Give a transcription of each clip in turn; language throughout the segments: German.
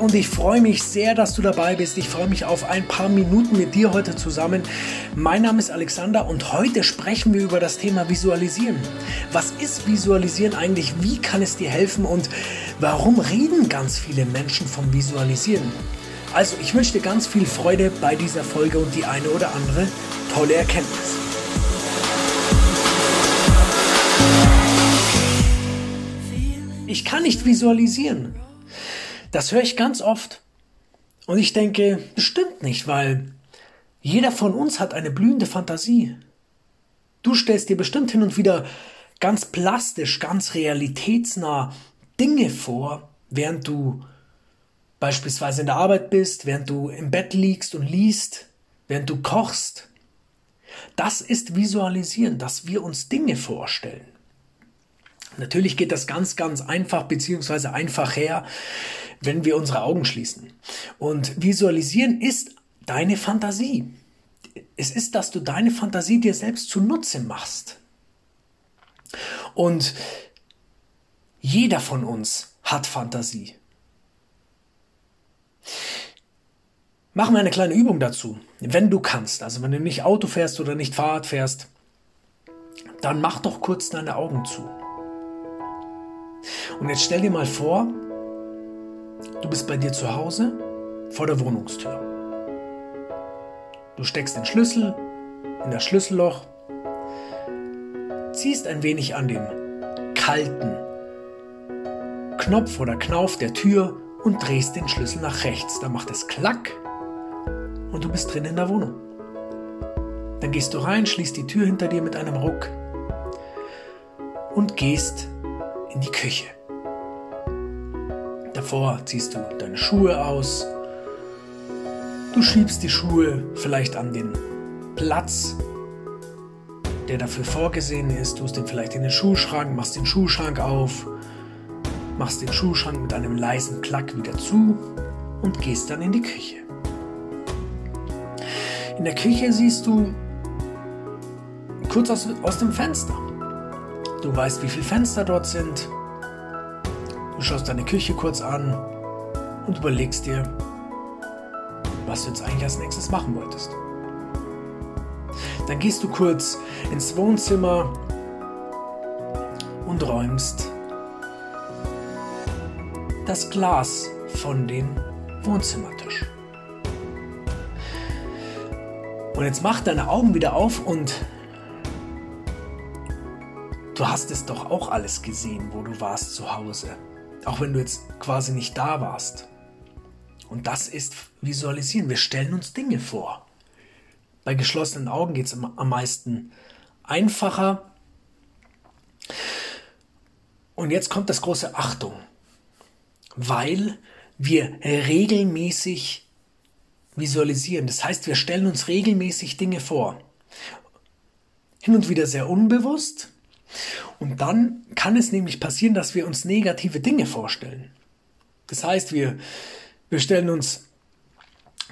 und ich freue mich sehr, dass du dabei bist. Ich freue mich auf ein paar Minuten mit dir heute zusammen. Mein Name ist Alexander und heute sprechen wir über das Thema Visualisieren. Was ist Visualisieren eigentlich? Wie kann es dir helfen und warum reden ganz viele Menschen vom Visualisieren? Also, ich wünsche dir ganz viel Freude bei dieser Folge und die eine oder andere tolle Erkenntnis. Ich kann nicht visualisieren. Das höre ich ganz oft. Und ich denke, das stimmt nicht, weil jeder von uns hat eine blühende Fantasie. Du stellst dir bestimmt hin und wieder ganz plastisch, ganz realitätsnah Dinge vor, während du beispielsweise in der Arbeit bist, während du im Bett liegst und liest, während du kochst. Das ist Visualisieren, dass wir uns Dinge vorstellen. Natürlich geht das ganz, ganz einfach beziehungsweise einfach her, wenn wir unsere Augen schließen. Und visualisieren ist deine Fantasie. Es ist, dass du deine Fantasie dir selbst zunutze machst. Und jeder von uns hat Fantasie. Machen wir eine kleine Übung dazu. Wenn du kannst, also wenn du nicht Auto fährst oder nicht Fahrrad fährst, dann mach doch kurz deine Augen zu. Und jetzt stell dir mal vor, du bist bei dir zu Hause vor der Wohnungstür. Du steckst den Schlüssel in das Schlüsselloch, ziehst ein wenig an dem kalten Knopf oder Knauf der Tür und drehst den Schlüssel nach rechts. Dann macht es Klack und du bist drin in der Wohnung. Dann gehst du rein, schließt die Tür hinter dir mit einem Ruck und gehst in die Küche. Davor ziehst du deine Schuhe aus. Du schiebst die Schuhe vielleicht an den Platz, der dafür vorgesehen ist. Du tust den vielleicht in den Schuhschrank, machst den Schuhschrank auf, machst den Schuhschrank mit einem leisen Klack wieder zu und gehst dann in die Küche. In der Küche siehst du kurz aus, aus dem Fenster Du weißt, wie viele Fenster dort sind. Du schaust deine Küche kurz an und überlegst dir, was du jetzt eigentlich als nächstes machen wolltest. Dann gehst du kurz ins Wohnzimmer und räumst das Glas von dem Wohnzimmertisch. Und jetzt mach deine Augen wieder auf und Du hast es doch auch alles gesehen, wo du warst zu Hause. Auch wenn du jetzt quasi nicht da warst. Und das ist Visualisieren. Wir stellen uns Dinge vor. Bei geschlossenen Augen geht es am meisten einfacher. Und jetzt kommt das große Achtung, weil wir regelmäßig visualisieren. Das heißt, wir stellen uns regelmäßig Dinge vor. Hin und wieder sehr unbewusst, und dann kann es nämlich passieren, dass wir uns negative Dinge vorstellen. Das heißt, wir, wir stellen uns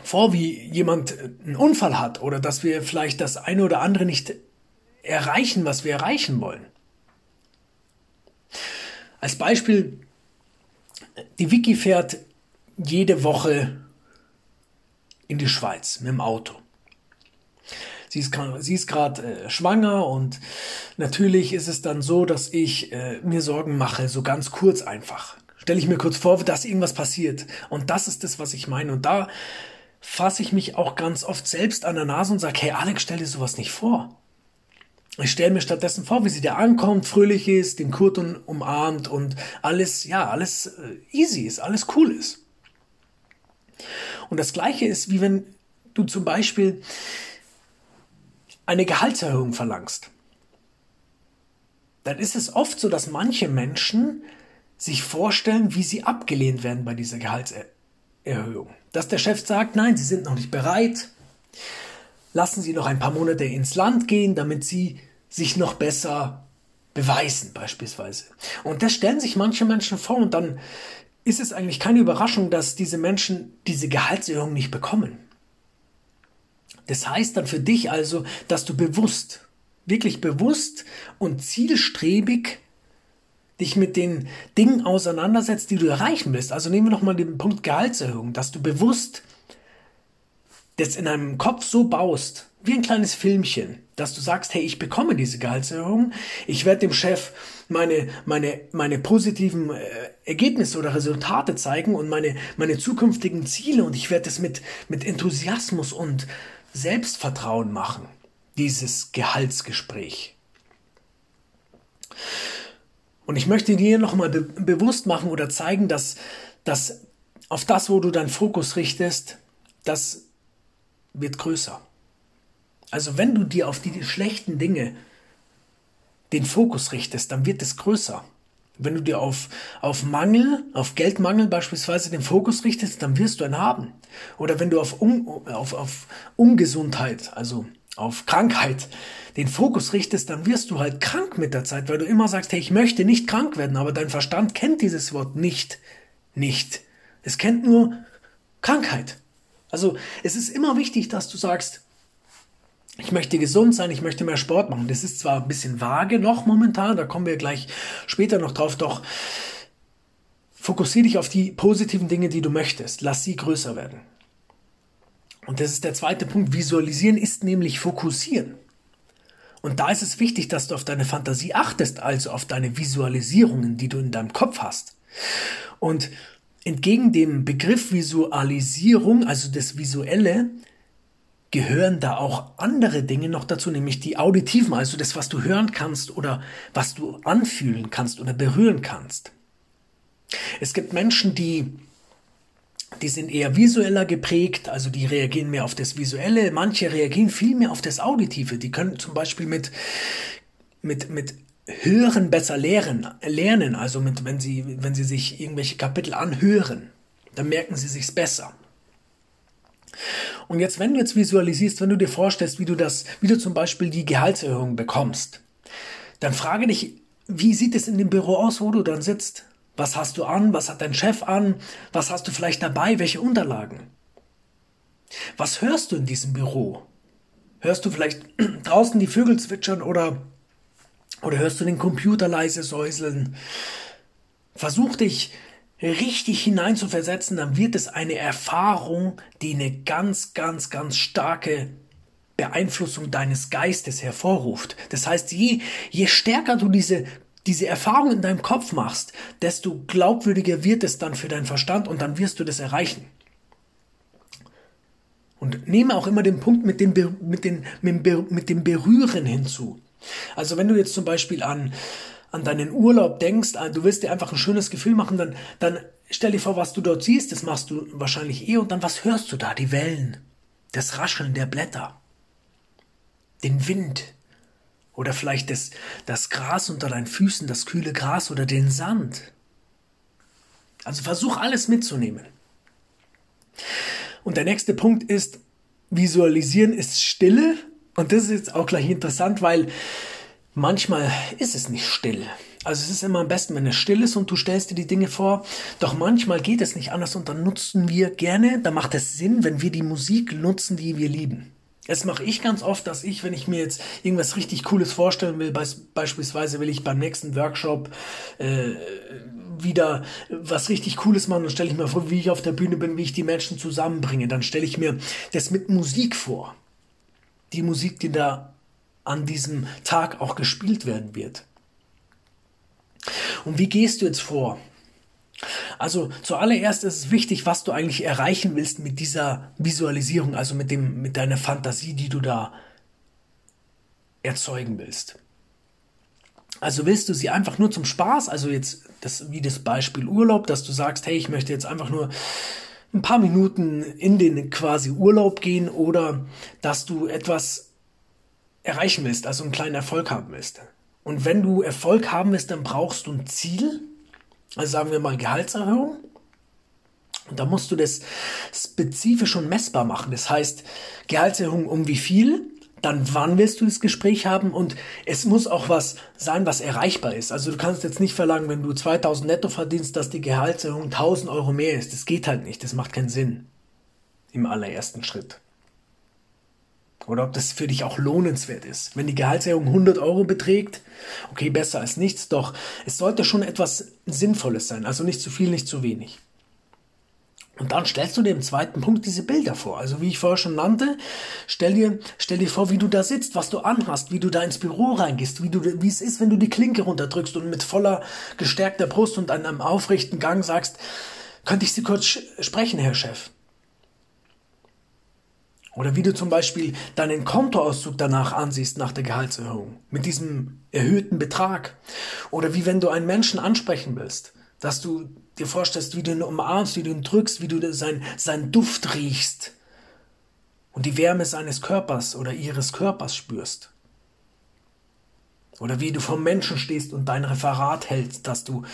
vor, wie jemand einen Unfall hat oder dass wir vielleicht das eine oder andere nicht erreichen, was wir erreichen wollen. Als Beispiel, die Vicky fährt jede Woche in die Schweiz mit dem Auto sie ist, sie ist gerade äh, schwanger und natürlich ist es dann so, dass ich äh, mir Sorgen mache, so ganz kurz einfach. Stelle ich mir kurz vor, dass irgendwas passiert. Und das ist das, was ich meine. Und da fasse ich mich auch ganz oft selbst an der Nase und sage, hey Alex, stell dir sowas nicht vor. Ich stelle mir stattdessen vor, wie sie da ankommt, fröhlich ist, den Kurt umarmt und alles, ja, alles äh, easy ist, alles cool ist. Und das Gleiche ist, wie wenn du zum Beispiel eine Gehaltserhöhung verlangst, dann ist es oft so, dass manche Menschen sich vorstellen, wie sie abgelehnt werden bei dieser Gehaltserhöhung. Dass der Chef sagt, nein, sie sind noch nicht bereit, lassen sie noch ein paar Monate ins Land gehen, damit sie sich noch besser beweisen beispielsweise. Und das stellen sich manche Menschen vor und dann ist es eigentlich keine Überraschung, dass diese Menschen diese Gehaltserhöhung nicht bekommen. Das heißt dann für dich also, dass du bewusst, wirklich bewusst und zielstrebig dich mit den Dingen auseinandersetzt, die du erreichen willst. Also nehmen wir nochmal den Punkt Gehaltserhöhung, dass du bewusst das in deinem Kopf so baust, wie ein kleines Filmchen, dass du sagst, hey, ich bekomme diese Gehaltserhöhung, ich werde dem Chef meine, meine, meine positiven äh, Ergebnisse oder Resultate zeigen und meine, meine zukünftigen Ziele und ich werde es mit, mit Enthusiasmus und Selbstvertrauen machen, dieses Gehaltsgespräch. Und ich möchte dir nochmal be bewusst machen oder zeigen, dass, dass auf das, wo du deinen Fokus richtest, das wird größer. Also wenn du dir auf die schlechten Dinge den Fokus richtest, dann wird es größer. Wenn du dir auf, auf Mangel, auf Geldmangel beispielsweise den Fokus richtest, dann wirst du einen haben. Oder wenn du auf, Un, auf, auf Ungesundheit, also auf Krankheit den Fokus richtest, dann wirst du halt krank mit der Zeit, weil du immer sagst, hey, ich möchte nicht krank werden, aber dein Verstand kennt dieses Wort nicht. Nicht. Es kennt nur Krankheit. Also es ist immer wichtig, dass du sagst, ich möchte gesund sein, ich möchte mehr Sport machen. Das ist zwar ein bisschen vage noch momentan, da kommen wir gleich später noch drauf, doch fokussiere dich auf die positiven Dinge, die du möchtest. Lass sie größer werden. Und das ist der zweite Punkt. Visualisieren ist nämlich fokussieren. Und da ist es wichtig, dass du auf deine Fantasie achtest, also auf deine Visualisierungen, die du in deinem Kopf hast. Und entgegen dem Begriff Visualisierung, also das Visuelle, gehören da auch andere Dinge noch dazu, nämlich die auditiven, also das, was du hören kannst oder was du anfühlen kannst oder berühren kannst. Es gibt Menschen, die die sind eher visueller geprägt, also die reagieren mehr auf das Visuelle. Manche reagieren viel mehr auf das Auditive. Die können zum Beispiel mit, mit, mit Hören besser lernen, lernen. Also mit, wenn sie, wenn sie sich irgendwelche Kapitel anhören, dann merken sie sich's besser. Und jetzt, wenn du jetzt visualisierst, wenn du dir vorstellst, wie du das, wie du zum Beispiel die Gehaltserhöhung bekommst, dann frage dich, wie sieht es in dem Büro aus, wo du dann sitzt? Was hast du an? Was hat dein Chef an? Was hast du vielleicht dabei? Welche Unterlagen? Was hörst du in diesem Büro? Hörst du vielleicht draußen die Vögel zwitschern oder, oder hörst du den Computer leise säuseln? Versuch dich richtig hineinzuversetzen, dann wird es eine Erfahrung, die eine ganz, ganz, ganz starke Beeinflussung deines Geistes hervorruft. Das heißt, je, je stärker du diese diese Erfahrung in deinem Kopf machst, desto glaubwürdiger wird es dann für deinen Verstand und dann wirst du das erreichen. Und nehme auch immer den Punkt mit dem, mit, den, mit dem Berühren hinzu. Also wenn du jetzt zum Beispiel an, an deinen Urlaub denkst, ah, du willst dir einfach ein schönes Gefühl machen, dann, dann stell dir vor, was du dort siehst, das machst du wahrscheinlich eh und dann was hörst du da? Die Wellen, das Rascheln der Blätter, den Wind, oder vielleicht das, das Gras unter deinen Füßen, das kühle Gras oder den Sand. Also versuch alles mitzunehmen. Und der nächste Punkt ist, visualisieren ist Stille. Und das ist jetzt auch gleich interessant, weil manchmal ist es nicht still. Also es ist immer am besten, wenn es still ist und du stellst dir die Dinge vor. Doch manchmal geht es nicht anders und dann nutzen wir gerne, da macht es Sinn, wenn wir die Musik nutzen, die wir lieben. Das mache ich ganz oft, dass ich, wenn ich mir jetzt irgendwas richtig Cooles vorstellen will, beispielsweise will ich beim nächsten Workshop äh, wieder was richtig Cooles machen, dann stelle ich mir vor, wie ich auf der Bühne bin, wie ich die Menschen zusammenbringe. Dann stelle ich mir das mit Musik vor. Die Musik, die da an diesem Tag auch gespielt werden wird. Und wie gehst du jetzt vor? Also zuallererst ist es wichtig, was du eigentlich erreichen willst mit dieser Visualisierung, also mit dem, mit deiner Fantasie, die du da erzeugen willst. Also willst du sie einfach nur zum Spaß, also jetzt das, wie das Beispiel Urlaub, dass du sagst, hey, ich möchte jetzt einfach nur ein paar Minuten in den quasi Urlaub gehen oder dass du etwas erreichen willst, also einen kleinen Erfolg haben willst. Und wenn du Erfolg haben willst, dann brauchst du ein Ziel, also sagen wir mal Gehaltserhöhung. Und da musst du das spezifisch und messbar machen. Das heißt, Gehaltserhöhung um wie viel, dann wann willst du das Gespräch haben und es muss auch was sein, was erreichbar ist. Also du kannst jetzt nicht verlangen, wenn du 2000 netto verdienst, dass die Gehaltserhöhung 1000 Euro mehr ist. Das geht halt nicht, das macht keinen Sinn im allerersten Schritt. Oder ob das für dich auch lohnenswert ist. Wenn die Gehaltserhöhung 100 Euro beträgt, okay, besser als nichts, doch es sollte schon etwas Sinnvolles sein, also nicht zu viel, nicht zu wenig. Und dann stellst du dir im zweiten Punkt diese Bilder vor. Also wie ich vorher schon nannte, stell dir, stell dir vor, wie du da sitzt, was du anhast, wie du da ins Büro reingehst, wie, du, wie es ist, wenn du die Klinke runterdrückst und mit voller gestärkter Brust und einem aufrechten Gang sagst, könnte ich Sie kurz sprechen, Herr Chef? Oder wie du zum Beispiel deinen Kontoauszug danach ansiehst nach der Gehaltserhöhung mit diesem erhöhten Betrag. Oder wie wenn du einen Menschen ansprechen willst, dass du dir vorstellst, wie du ihn umarmst, wie du ihn drückst, wie du sein, seinen Duft riechst und die Wärme seines Körpers oder ihres Körpers spürst. Oder wie du vom Menschen stehst und dein Referat hältst, das du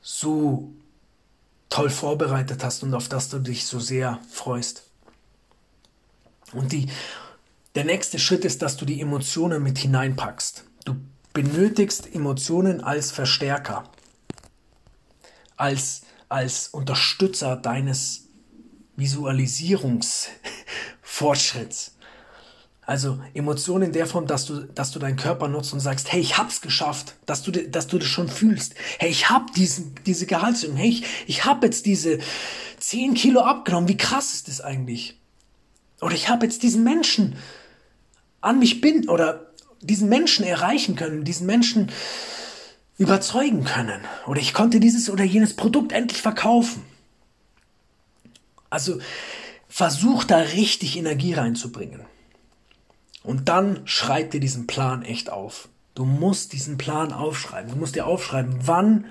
so toll vorbereitet hast und auf das du dich so sehr freust. Und die, der nächste Schritt ist, dass du die Emotionen mit hineinpackst. Du benötigst Emotionen als Verstärker, als, als Unterstützer deines Visualisierungsfortschritts. Also Emotionen in der Form, dass du, dass du deinen Körper nutzt und sagst, hey, ich hab's geschafft, dass du, dass du das schon fühlst. Hey, ich hab diesen, diese Gehaltserhöhung. Hey, ich, ich hab jetzt diese 10 Kilo abgenommen. Wie krass ist das eigentlich? Oder ich habe jetzt diesen Menschen an mich binden oder diesen Menschen erreichen können, diesen Menschen überzeugen können. Oder ich konnte dieses oder jenes Produkt endlich verkaufen. Also versuch da richtig Energie reinzubringen. Und dann schreib dir diesen Plan echt auf. Du musst diesen Plan aufschreiben. Du musst dir aufschreiben, wann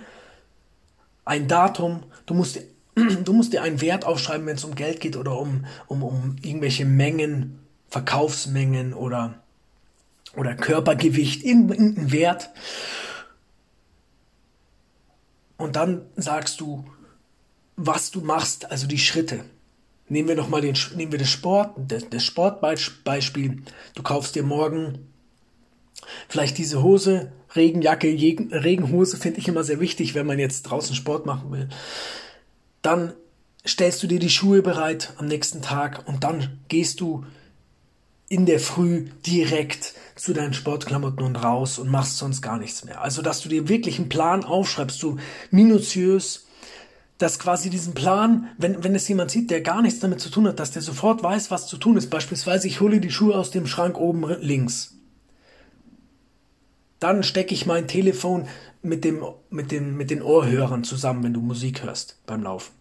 ein Datum, du musst dir Du musst dir einen Wert aufschreiben, wenn es um Geld geht oder um, um, um irgendwelche Mengen, Verkaufsmengen oder, oder Körpergewicht, irgendeinen Wert. Und dann sagst du, was du machst, also die Schritte. Nehmen wir nochmal den, nehmen wir das Sport, das, das Sportbeispiel. Du kaufst dir morgen vielleicht diese Hose, Regenjacke, Regenhose finde ich immer sehr wichtig, wenn man jetzt draußen Sport machen will. Dann stellst du dir die Schuhe bereit am nächsten Tag und dann gehst du in der Früh direkt zu deinen Sportklamotten und raus und machst sonst gar nichts mehr. Also, dass du dir wirklich einen Plan aufschreibst, so minutiös, dass quasi diesen Plan, wenn, wenn es jemand sieht, der gar nichts damit zu tun hat, dass der sofort weiß, was zu tun ist. Beispielsweise, ich hole die Schuhe aus dem Schrank oben links. Dann stecke ich mein Telefon mit, dem, mit, den, mit den Ohrhörern zusammen, wenn du Musik hörst beim Laufen.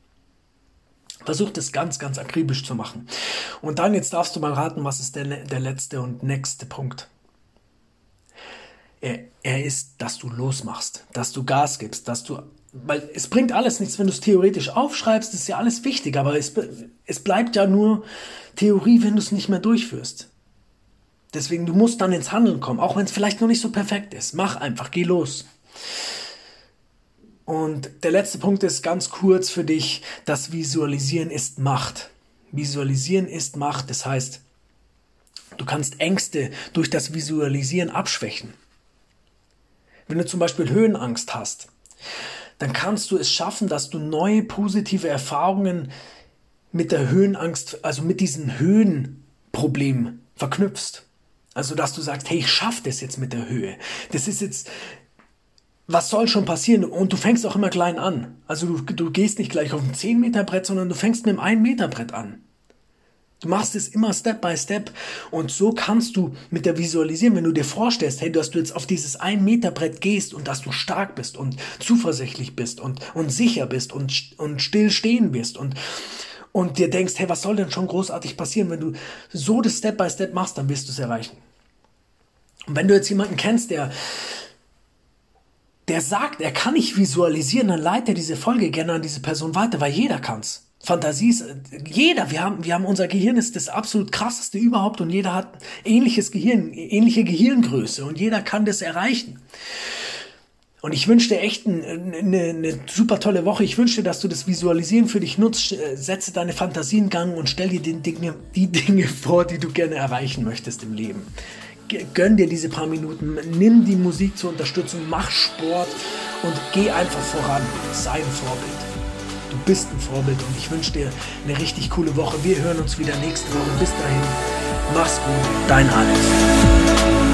Versuch das ganz, ganz akribisch zu machen. Und dann, jetzt darfst du mal raten, was ist der, der letzte und nächste Punkt. Er, er ist, dass du losmachst, dass du Gas gibst, dass du, weil es bringt alles nichts, wenn du es theoretisch aufschreibst, ist ja alles wichtig, aber es, es bleibt ja nur Theorie, wenn du es nicht mehr durchführst. Deswegen, du musst dann ins Handeln kommen, auch wenn es vielleicht noch nicht so perfekt ist. Mach einfach, geh los. Und der letzte Punkt ist ganz kurz für dich, das Visualisieren ist Macht. Visualisieren ist Macht, das heißt, du kannst Ängste durch das Visualisieren abschwächen. Wenn du zum Beispiel Höhenangst hast, dann kannst du es schaffen, dass du neue positive Erfahrungen mit der Höhenangst, also mit diesem Höhenproblem verknüpfst. Also, dass du sagst, hey, ich schaffe das jetzt mit der Höhe. Das ist jetzt, was soll schon passieren? Und du fängst auch immer klein an. Also du, du gehst nicht gleich auf ein 10 Meter Brett, sondern du fängst mit einem 1 Meter Brett an. Du machst es immer Step by Step und so kannst du mit der Visualisieren, wenn du dir vorstellst, hey, dass du jetzt auf dieses 1 Meter Brett gehst und dass du stark bist und zuversichtlich bist und, und sicher bist und, und still stehen wirst und, und dir denkst, hey, was soll denn schon großartig passieren? Wenn du so das Step by Step machst, dann wirst du es erreichen. Und wenn du jetzt jemanden kennst, der der sagt, er kann nicht visualisieren, dann leitet er diese Folge gerne an diese Person weiter, weil jeder kann's. Fantasie ist, jeder, wir haben, wir haben, unser Gehirn ist das absolut krasseste überhaupt und jeder hat ähnliches Gehirn, ähnliche Gehirngröße und jeder kann das erreichen. Und ich wünsche dir echt eine, eine, eine super tolle Woche. Ich wünsche dir, dass du das Visualisieren für dich nutzt. Setze deine Fantasie in Gang und stell dir die Dinge, die Dinge vor, die du gerne erreichen möchtest im Leben gönn dir diese paar Minuten, nimm die Musik zur Unterstützung, mach Sport und geh einfach voran. Sei ein Vorbild. Du bist ein Vorbild und ich wünsche dir eine richtig coole Woche. Wir hören uns wieder nächste Woche. Bis dahin, Mach's gut, dein Alex.